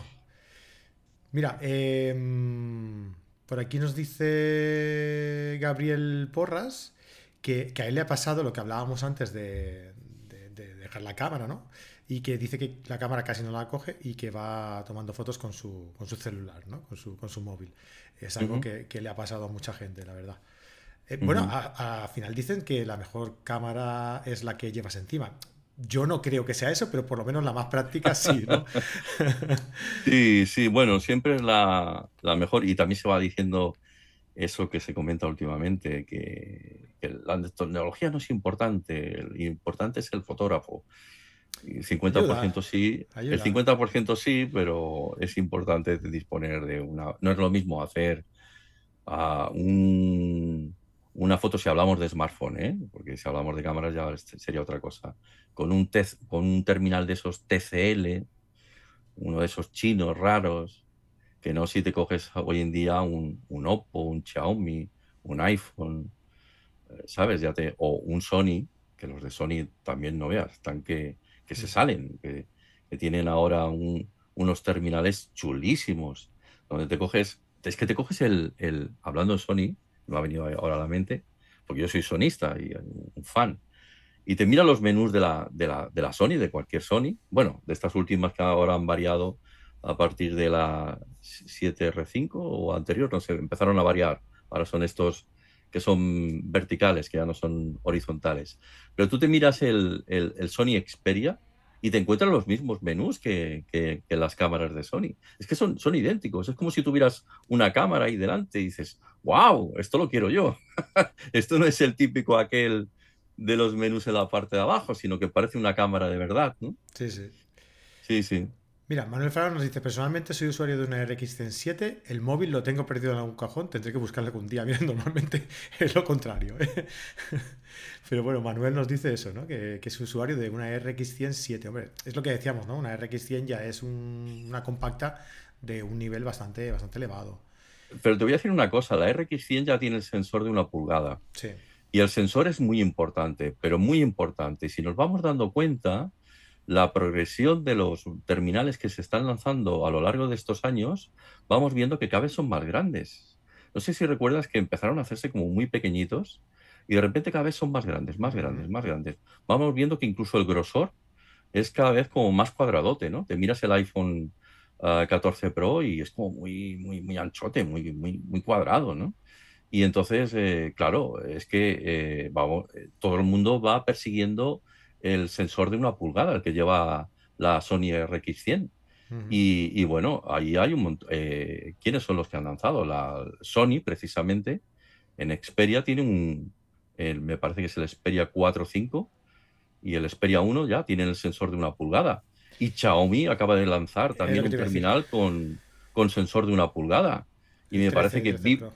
Mira, em, por aquí nos dice Gabriel Porras que, a él le ha pasado lo que hablábamos antes de, dejar la cámara, ¿no? Y que dice que la cámara casi no la coge y que va tomando fotos con su, con su celular, ¿no? Con su, con su móvil. Es algo que, le ha pasado a mucha gente, la verdad. Eh, bueno, al final dicen que la mejor cámara es la que llevas encima. Yo no creo que sea eso, pero por lo menos la más práctica sí, ¿no? sí, sí, bueno, siempre es la, mejor y también se va diciendo eso que se comenta últimamente, que, la tecnología no es importante, lo importante es el fotógrafo. El 50% sí, el 50% sí, pero es importante disponer de una... No es lo mismo hacer uh, un una foto si hablamos de smartphone, ¿eh? porque si hablamos de cámaras ya sería otra cosa. Con un, con un terminal de esos TCL, uno de esos chinos raros, que no si te coges hoy en día un, un Oppo, un Xiaomi, un iPhone, eh, ¿sabes? Ya te, o un Sony, que los de Sony también no veas, están que, que se salen, que, tienen ahora unos terminales chulísimos, donde te coges, es que te coges el, el hablando de Sony, me ha venido ahora a la mente, porque yo soy sonista y un fan. Y te mira los menús de la, de la, de la Sony, de cualquier Sony, bueno, de estas últimas que ahora han variado a partir de la 7R5 o anterior, no sé, empezaron a variar. Ahora son estos que son verticales, que ya no son horizontales. Pero tú te miras el, el, Sony Xperia y te encuentras los mismos menús que, que, las cámaras de Sony. Es que son, son idénticos. Es como si tuvieras una cámara ahí delante y dices, wow, esto lo quiero yo. esto no es el típico aquel de los menús en la parte de abajo, sino que parece una cámara de verdad, ¿no? Sí, sí. Sí, sí. Mira, Manuel Farah nos dice, personalmente soy usuario de una RX 107, el móvil lo tengo perdido en algún cajón, tendré que buscarle algún día. Mira, normalmente es lo contrario. ¿eh? Pero bueno, Manuel nos dice eso, ¿no? Que, es usuario de una RX 107. Hombre, es lo que decíamos, ¿no? Una RX 100 ya es una compacta de un nivel bastante, bastante elevado. Pero te voy a decir una cosa, la RX 100 ya tiene el sensor de una pulgada. Sí. Y el sensor es muy importante, pero muy importante. Y si nos vamos dando cuenta, la progresión de los terminales que se están lanzando a lo largo de estos años, vamos viendo que cada vez son más grandes. No sé si recuerdas que empezaron a hacerse como muy pequeñitos y de repente cada vez son más grandes, más grandes, más grandes. Vamos viendo que incluso el grosor es cada vez como más cuadradote, ¿no? Te miras el iPhone 14 ah, Pro y es como muy, muy, muy anchote, muy, muy, muy cuadrado, ¿no? Y entonces, eh, claro, es que eh, vamos, eh, todo el mundo va persiguiendo el sensor de una pulgada, el que lleva la Sony RX100. y, bueno, ahí hay un montón. Eh, ¿Quiénes son los que han lanzado? La Sony, precisamente, en Xperia tiene un, me parece que es el Xperia 4 5 y el Xperia 1 ya tiene el sensor de una pulgada. Y Xiaomi acaba de lanzar también un terminal con, con, sensor de una pulgada. Y me parece que Vivo,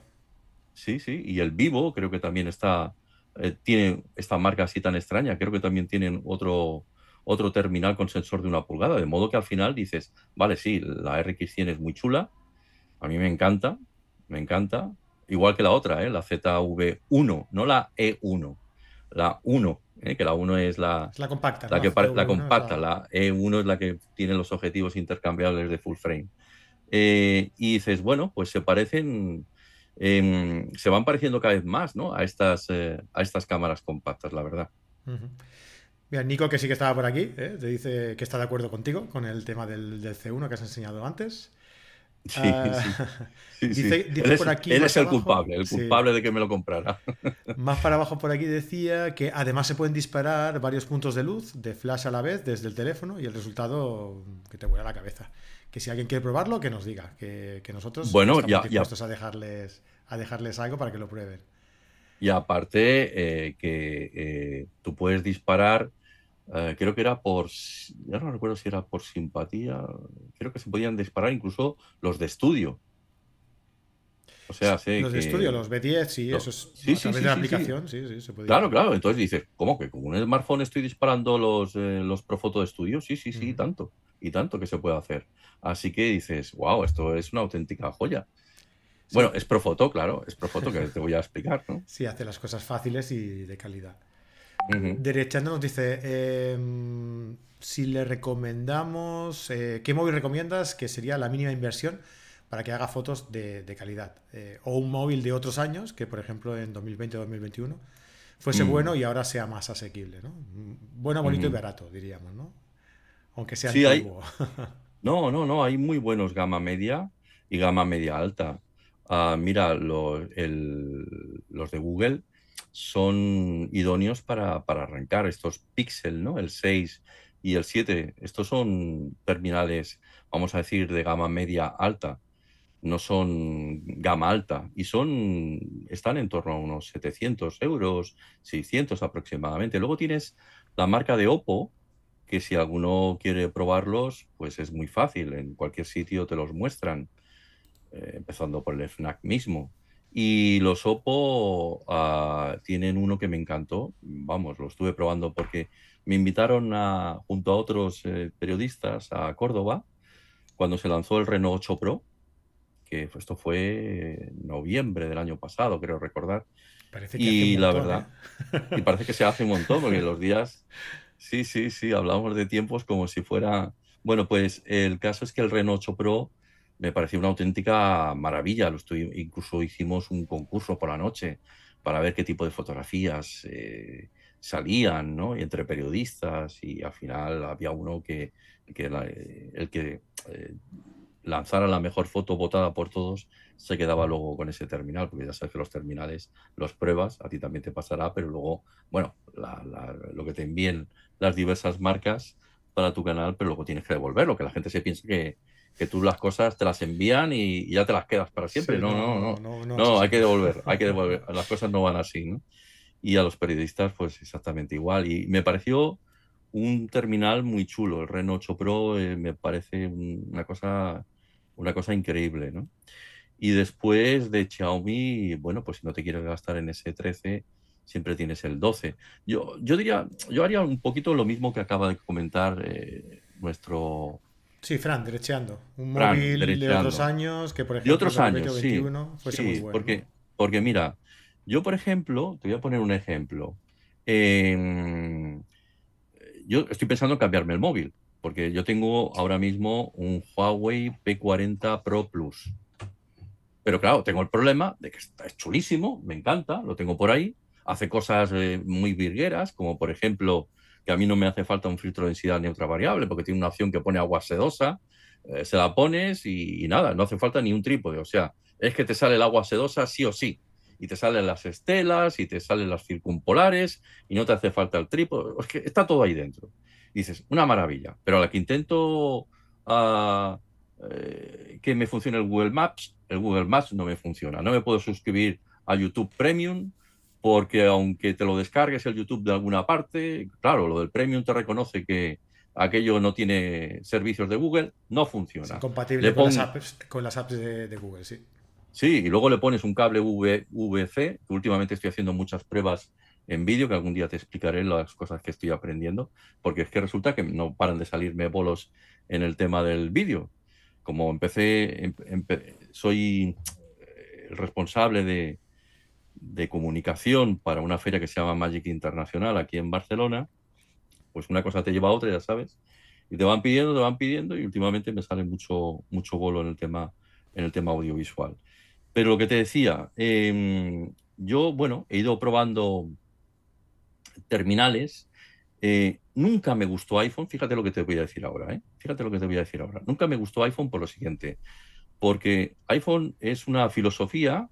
sí, sí, y el Vivo creo que también está eh, tiene esta marca así tan extraña, creo que también tienen otro, otro terminal con sensor de una pulgada, de modo que al final dices, vale, sí, la RX100 es muy chula, a mí me encanta, me encanta, igual que la otra, ¿eh? la ZV1, no la E1, la 1, ¿eh? que la 1 es la, la compacta, la, que la compacta, la... E1 es la que tiene los objetivos intercambiables de full frame. y dices, bueno, pues se parecen Em, se van pareciendo cada vez más ¿no? a, estas, eh, a estas cámaras compactas, la verdad. Mira, Nico, que sí que estaba por aquí, ¿eh? te dice que está de acuerdo contigo con el tema del, C1 que has enseñado antes. Sí, ah, sí. dice, por aquí. Él es el culpable, el culpable de que me lo comprara. Más para abajo por aquí decía que además se pueden disparar varios puntos de luz de flash a la vez desde el teléfono y el resultado que te vuela la cabeza que si alguien quiere probarlo, que nos diga, que, nosotros bueno, estamos dispuestos A, dejarles, a dejarles algo para que lo prueben. Y aparte, eh, que eh, tú puedes disparar, eh, creo que era por, ya no recuerdo si era por simpatía, creo que se podían disparar incluso los de estudio. O sea, sé Los de estudio, los B10, sí, eso es sí, a través de la aplicación, sí, sí, se puede. Claro, claro. Entonces dices, ¿cómo que con un smartphone estoy disparando los, los Profoto de estudio? Sí, sí, sí, tanto. Y tanto que se puede hacer. Así que dices, wow, esto es una auténtica joya. Bueno, es Profoto, claro, es Profoto que te voy a explicar, ¿no? Sí, hace las cosas fáciles y de calidad. Derechando nos dice, em, si le recomendamos, eh, ¿qué móvil recomiendas que sería la mínima inversión para que haga fotos de, calidad? Eh, o un móvil de otros años, que por ejemplo en 2020 o 2021 fuese mm. bueno y ahora sea más asequible, ¿no? Bueno, bonito y barato, diríamos, ¿no? Aunque sea sí, antiguo. No, no, no, hay muy buenos gama media y gama media alta. Ah, mira, los de Google son idóneos para, arrancar estos Pixel, ¿no? El 6 y el 7. Estos son terminales, vamos a decir, de gama media alta. No son gama alta y son, están en torno a unos 700 euros, 600 aproximadamente. Luego tienes la marca de Oppo, que si alguno quiere probarlos, pues es muy fácil, en cualquier sitio te los muestran, eh, empezando por el FNAC mismo. Y los Oppo ah, tienen uno que me encantó, vamos, lo estuve probando porque me invitaron a, junto a otros eh, periodistas a Córdoba cuando se lanzó el Renault 8 Pro, que esto fue en noviembre del año pasado, creo recordar. Parece que y la verdad, ¿eh? y parece que se hace un montón, porque los días Sí, sí, sí, hablamos de tiempos como si fuera... Bueno, pues el caso es que el Renault 8 Pro me pareció una auténtica maravilla. Lo estoy, incluso hicimos un concurso por la noche para ver qué tipo de fotografías eh, salían, ¿no? Y entre periodistas y al final había uno que, que el que eh, lanzara la mejor foto votada por todos, se quedaba luego con ese terminal, porque ya sabes que los terminales los pruebas, a ti también te pasará, pero luego, bueno, lo que te envíen las diversas marcas para tu canal, pero luego tienes que devolverlo, que la gente se piensa que, que tú las cosas te las envían y, ya te las quedas para siempre. no, no, no, no, no, hay que devolver, hay que devolver. Las cosas no van así, ¿no? Y a los periodistas, pues exactamente igual. Y me pareció un terminal muy chulo. El Reno 8 Pro eh, me parece una cosa, una cosa increíble, ¿no? Y después de Xiaomi, bueno, pues si no te quieres gastar en ese 13, siempre tienes el 12. Yo, yo diría, yo haría un poquito lo mismo que acaba de comentar eh, nuestro... Sí, Fran, derecheando. Un móvil de otros años que, por ejemplo, de otros años, sí, sí, Porque, porque mira, yo, por ejemplo, te voy a poner un ejemplo. yo estoy pensando en cambiarme el móvil, porque yo tengo ahora mismo un Huawei P40 Pro Plus. Pero claro, tengo el problema de que está, es chulísimo, me encanta, lo tengo por ahí, hace cosas eh, muy virgueras, como por ejemplo que a mí no me hace falta un filtro de densidad ni otra variable, porque tiene una opción que pone agua sedosa, eh, se la pones y, nada, no hace falta ni un trípode, o sea, es que te sale el agua sedosa sí o sí, y te salen las estelas, y te salen las circumpolares, y no te hace falta el trípode, es que está todo ahí dentro. dices, una maravilla, pero a la que intento uh, que me funcione el Google Maps, el Google Maps no me funciona, no me puedo suscribir a YouTube Premium, porque aunque te lo descargues el YouTube de alguna parte, claro, lo del Premium te reconoce que aquello no tiene servicios de Google, no funciona. Es compatible con, las apps, con, las apps, de, Google, sí. Sí, y luego le pones un cable VC, que últimamente estoy haciendo muchas pruebas en vídeo, que algún día te explicaré las cosas que estoy aprendiendo, porque es que resulta que no paran de salirme bolos en el tema del vídeo. Como empecé, soy el responsable de, de comunicación para una feria que se llama Magic Internacional aquí en Barcelona, pues una cosa te lleva a otra, ya sabes, y te van pidiendo, te van pidiendo, y últimamente me sale mucho, mucho bolo en el tema, en el tema audiovisual. Pero lo que te decía, em, yo, bueno, he ido probando terminales. Eh, nunca me gustó iPhone, fíjate lo que te voy a decir ahora, ¿eh? fíjate lo que te voy a decir ahora. Nunca me gustó iPhone por lo siguiente, porque iPhone es una filosofía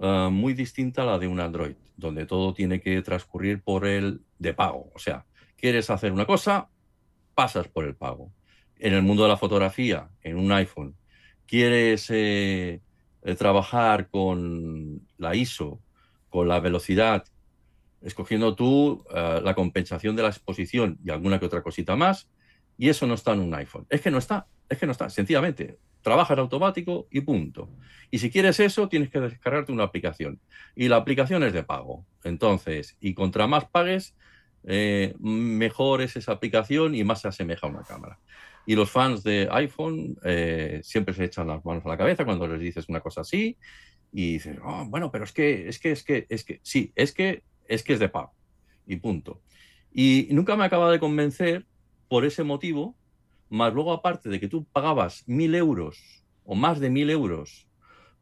Ah, muy distinta a la de un Android, donde todo tiene que transcurrir por el de pago. O sea, quieres hacer una cosa, pasas por el pago. En el mundo de la fotografía, en un iPhone, quieres eh, trabajar con la ISO, con la velocidad, escogiendo tú ah, la compensación de la exposición y alguna que otra cosita más, y eso no está en un iPhone. Es que no está, es que no está, sencillamente trabaja en automático y punto. Y si quieres eso, tienes que descargarte una aplicación. Y la aplicación es de pago. Entonces, y contra más pagues, eh, mejor es esa aplicación y más se asemeja a una cámara. Y los fans de iPhone eh, siempre se echan las manos a la cabeza cuando les dices una cosa así y dicen, oh, bueno, pero es que, es que, es que, es que, sí, es que, es que es de pago. Y punto. Y nunca me acaba de convencer por ese motivo más luego aparte de que tú pagabas mil euros o más de mil euros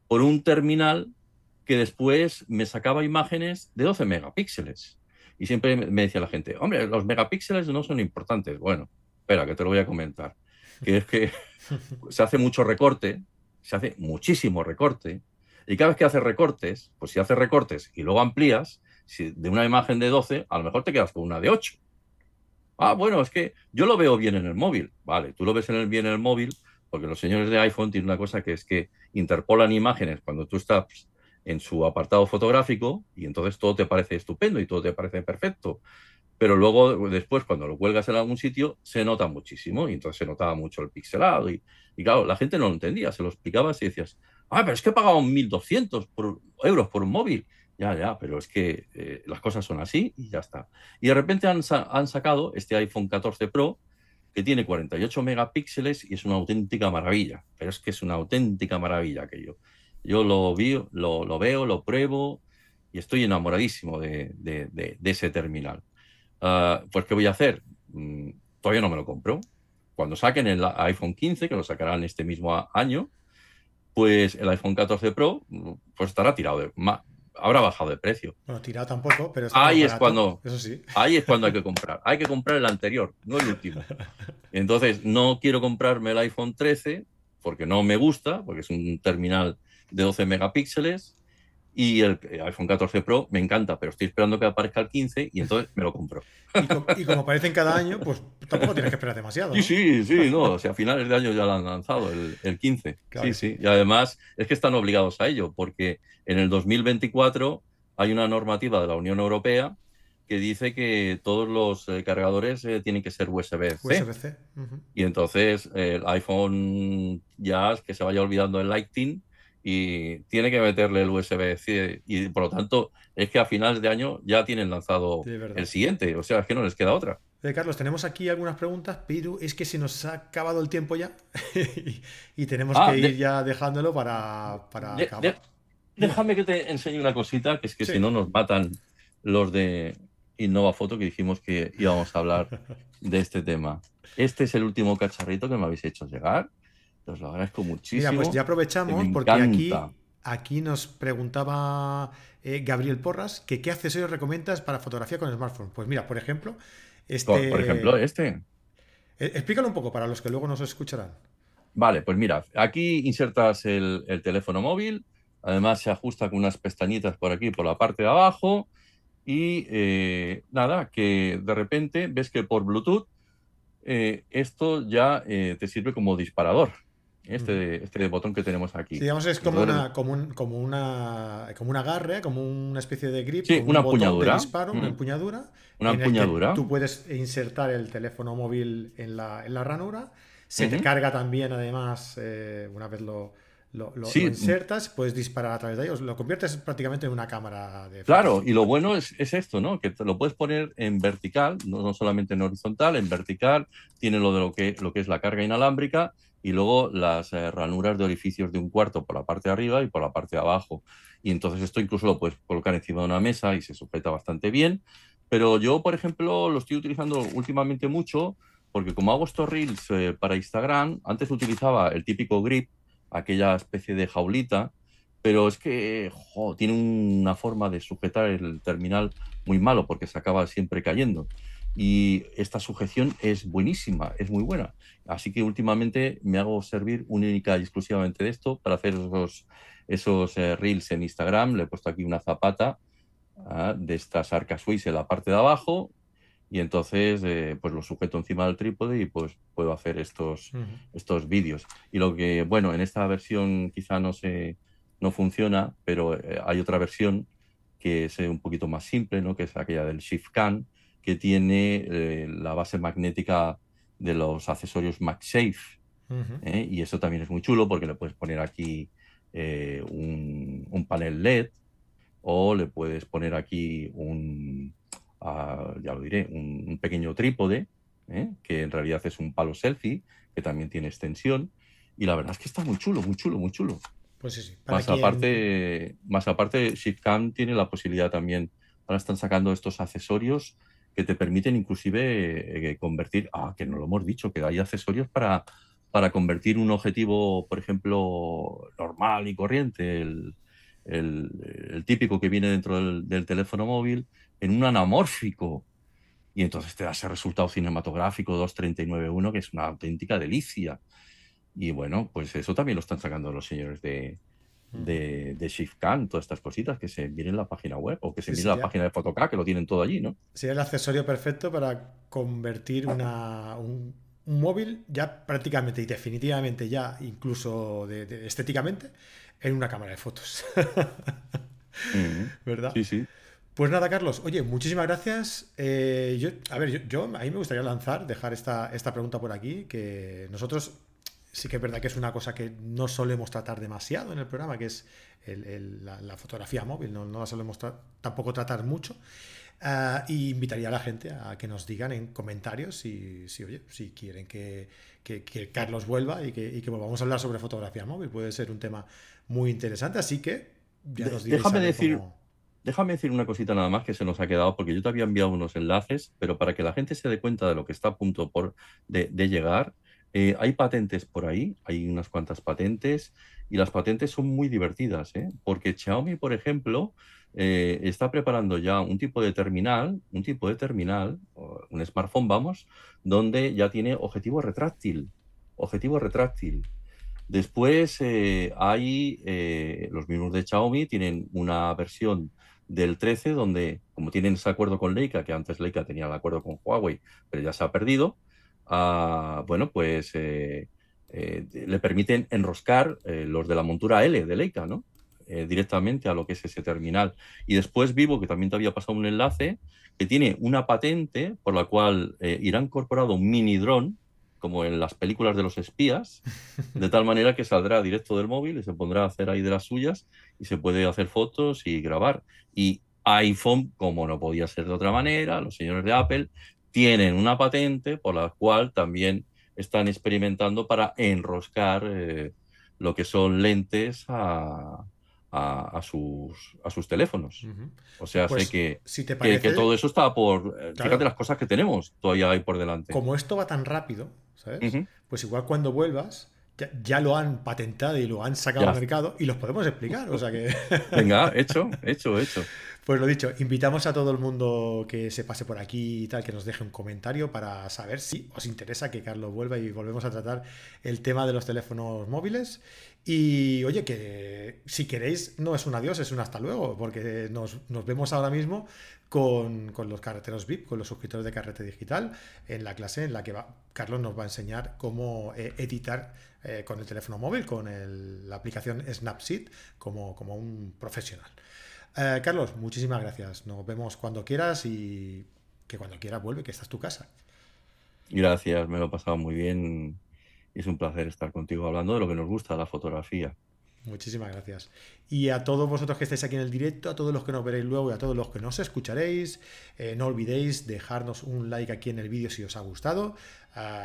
por un terminal que después me sacaba imágenes de 12 megapíxeles. Y siempre me decía la gente, hombre, los megapíxeles no son importantes. Bueno, espera, que te lo voy a comentar. Que es que se hace mucho recorte, se hace muchísimo recorte, y cada vez que haces recortes, pues si haces recortes y luego amplías, si de una imagen de 12, a lo mejor te quedas con una de 8. Ah, bueno, es que yo lo veo bien en el móvil. Vale, tú lo ves en el, bien en el móvil porque los señores de iPhone tienen una cosa que es que interpolan imágenes cuando tú estás en su apartado fotográfico y entonces todo te parece estupendo y todo te parece perfecto. Pero luego, después, cuando lo cuelgas en algún sitio, se nota muchísimo y entonces se notaba mucho el pixelado. Y, y claro, la gente no lo entendía, se lo explicabas y decías, ah, pero es que he pagado 1.200 euros por un móvil. Ya, ya, pero es que eh, las cosas son así y ya está. Y de repente han, sacado este iPhone 14 Pro que tiene 48 megapíxeles y es una auténtica maravilla. Pero es que es una auténtica maravilla aquello. Yo lo, vi, lo, veo, lo pruebo y estoy enamoradísimo de, ese terminal. Ah, pues, ¿qué voy a hacer? Mm, todavía no me lo compro. Cuando saquen el iPhone 15, que lo sacarán este mismo año, pues el iPhone 14 Pro mm, pues estará tirado de, habrá bajado de precio. Bueno, tirado tampoco, pero ahí es cuando eso sí. Ahí es cuando hay que comprar. Hay que comprar el anterior, no el último. Entonces, no quiero comprarme el iPhone 13 porque no me gusta, porque es un terminal de 12 megapíxeles, y el iPhone 14 Pro me encanta, pero estoy esperando que aparezca el 15 y entonces me lo compro. Y, como aparecen cada año, pues tampoco tienes que esperar demasiado. Sí, sí, sí, no, o sea, a finales de año ya lo han lanzado, el, 15. Sí, sí, y además es que están obligados a ello, porque en el 2024 hay una normativa de la Unión Europea que dice que todos los eh, cargadores eh, tienen que ser USB-C. USB Y entonces el iPhone ya que se vaya olvidando el Lightning y tiene que meterle el USB-C y por lo tanto es que a finales de año ya tienen lanzado el siguiente, o sea, es que no les queda otra. Eh, Carlos, tenemos aquí algunas preguntas, pero es que se nos ha acabado el tiempo ya y, tenemos ah, que ir ya dejándolo para, acabar. déjame que te enseñe una cosita, que es que si no nos matan los de Innova Foto que dijimos que íbamos a hablar de este tema. Este es el último cacharrito que me habéis hecho llegar. Os lo agradezco muchísimo. Mira, pues ya aprovechamos porque aquí, aquí nos preguntaba eh, Gabriel Porras que qué accesorios recomiendas para fotografía con smartphone. Pues mira, por ejemplo, este. Por ejemplo, este. Eh, explícalo un poco para los que luego nos escucharán. Vale, pues mira, aquí insertas el, teléfono móvil, además se ajusta con unas pestañitas por aquí, por la parte de abajo, y eh, nada, que de repente ves que por Bluetooth esto ya te sirve como disparador este, este botón que tenemos aquí. digamos, es como, una, como, un, como, una, como un agarre, como una especie de grip. Sí, una empuñadura. disparo, una empuñadura. Una empuñadura. tú puedes insertar el teléfono móvil en la, en la ranura. Se te carga también, además, eh, una vez lo, lo, insertas, puedes disparar a través de ellos. Lo conviertes prácticamente en una cámara de. Claro, y lo bueno es, es, esto, ¿no? Que te lo puedes poner en vertical, no, no, solamente en horizontal, en vertical. Tiene lo de lo que, lo que es la carga inalámbrica y luego las eh, ranuras de orificios de un cuarto por la parte de arriba y por la parte de abajo. Y entonces esto incluso lo puedes colocar encima de una mesa y se sujeta bastante bien. Pero yo, por ejemplo, lo estoy utilizando últimamente mucho porque como hago estos reels eh, para Instagram, antes utilizaba el típico grip, aquella especie de jaulita, pero es que tiene una forma de sujetar el terminal muy malo porque se acaba siempre cayendo y esta sujeción es buenísima, es muy buena. Así que últimamente me hago servir única y exclusivamente de esto para hacer esos, esos eh, reels en Instagram. Le he puesto aquí una zapata ah, de estas arcas Swiss en la parte de abajo y entonces eh, pues lo sujeto encima del trípode y pues puedo hacer estos, estos vídeos. Y lo que, bueno, en esta versión quizá no, se, no funciona, pero eh, hay otra versión que es un poquito más simple, ¿no? que es aquella del Shift Can, que tiene eh, la base magnética de los accesorios MagSafe. ¿eh? Y eso también es muy chulo porque le puedes poner aquí eh, un, panel LED o le puedes poner aquí un, ah, ya lo diré, un, pequeño trípode, que en realidad es un palo selfie, que también tiene extensión. Y la verdad es que está muy chulo, muy chulo, muy chulo. Pues sí, sí. Más, aparte, más aparte, ShiftCam tiene la posibilidad también, ahora están sacando estos accesorios que te permiten inclusive eh, convertir, ah, que no lo hemos dicho, que hay accesorios para, para convertir un objetivo, por ejemplo, normal y corriente, el, típico que viene dentro del, teléfono móvil, en un anamórfico. Y entonces te da ese resultado cinematográfico 239.1 que es una auténtica delicia. Y bueno, pues eso también lo están sacando los señores de, de, de ShiftCam, todas estas cositas que se vienen en la página web o que se vienen en la página de Photocad, que lo tienen todo allí, ¿no? Sería el accesorio perfecto para convertir una, un, móvil ya prácticamente y definitivamente ya, incluso estéticamente, en una cámara de fotos. ¿Verdad? Sí, sí. Pues nada, Carlos. Oye, muchísimas gracias. Eh, yo, a ver, yo, a mí me gustaría lanzar, dejar esta, esta pregunta por aquí, que nosotros sí que es verdad que es una cosa que no solemos tratar demasiado en el programa, que es la, fotografía móvil, no, la solemos tampoco tratar mucho. Uh, y invitaría a la gente a que nos digan en comentarios si, si, oye, si quieren que, Carlos vuelva y que, volvamos a hablar sobre fotografía móvil. Puede ser un tema muy interesante, así que ya nos Déjame decir, déjame decir una cosita nada más que se nos ha quedado, porque yo te había enviado unos enlaces, pero para que la gente se dé cuenta de lo que está a punto por, de, de llegar, eh, hay patentes por ahí, hay unas cuantas patentes y las patentes son muy divertidas, ¿eh? porque Xiaomi, por ejemplo, eh, está preparando ya un tipo de terminal, un tipo de terminal, un smartphone, vamos, donde ya tiene objetivo retráctil, objetivo retráctil. Después eh, hay los mismos de Xiaomi, tienen una versión del 13 donde, como tienen ese acuerdo con Leica, que antes Leica tenía el acuerdo con Huawei, pero ya se ha perdido, bueno, pues eh, le permiten enroscar los de la montura L de Leica, ¿no? directamente a lo que es ese terminal. Y después Vivo, que también te había pasado un enlace, que tiene una patente por la cual irá incorporado un mini dron como en las películas de los espías, de tal manera que saldrá directo del móvil y se pondrá a hacer ahí de las suyas y se puede hacer fotos y grabar. Y iPhone, como no podía ser de otra manera, los señores de Apple tienen una patente por la cual también están experimentando para enroscar eh, lo que son lentes a, a, sus, a sus teléfonos. O sea, sé pues, que, que, todo eso está por... Eh, fíjate las cosas que tenemos todavía hay por delante. Como esto va tan rápido, ¿sabes? Pues igual cuando vuelvas, ya, lo han patentado y lo han sacado al mercado y los podemos explicar. O sea que... Venga, hecho, hecho, hecho. Pues lo dicho, invitamos a todo el mundo que se pase por aquí y tal, que nos deje un comentario para saber si os interesa que Carlos vuelva y volvemos a tratar el tema de los teléfonos móviles. Y oye, que si queréis, no es un adiós, es un hasta luego, porque nos, vemos ahora mismo con, los carreteros VIP, con los suscriptores de Carrete Digital, en la clase en la que va, Carlos nos va a enseñar cómo eh, editar eh, con el teléfono móvil, con la aplicación Snapseed, como, como un profesional. Eh, Carlos, muchísimas gracias. Nos vemos cuando quieras y que cuando quieras vuelve, que esta es tu casa. Gracias, me lo he pasado muy bien es un placer estar contigo hablando de lo que nos gusta, la fotografía. Muchísimas gracias. Y a todos vosotros que estáis aquí en el directo, a todos los que nos veréis luego y a todos los que nos escucharéis, eh, no olvidéis dejarnos un like aquí en el vídeo si os ha gustado,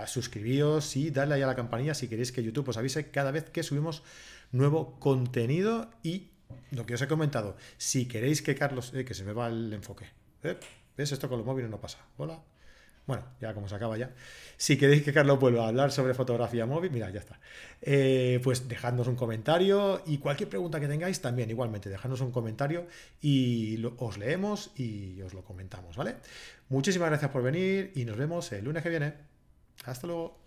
suscribíos y darle ahí a la campanilla si queréis que YouTube os avise cada vez que subimos nuevo contenido y lo que os he comentado, si queréis que Carlos, eh, que se me va el enfoque, ¿eh? ¿ves? Esto con los móviles no pasa. Hola. Bueno, ya como se acaba ya. Si queréis que Carlos vuelva a hablar sobre fotografía móvil, mira, ya está. Eh, pues dejadnos un comentario y cualquier pregunta que tengáis también, igualmente, dejadnos un comentario y os leemos y os lo comentamos, ¿vale? Muchísimas gracias por venir y nos vemos el lunes que viene. Hasta luego.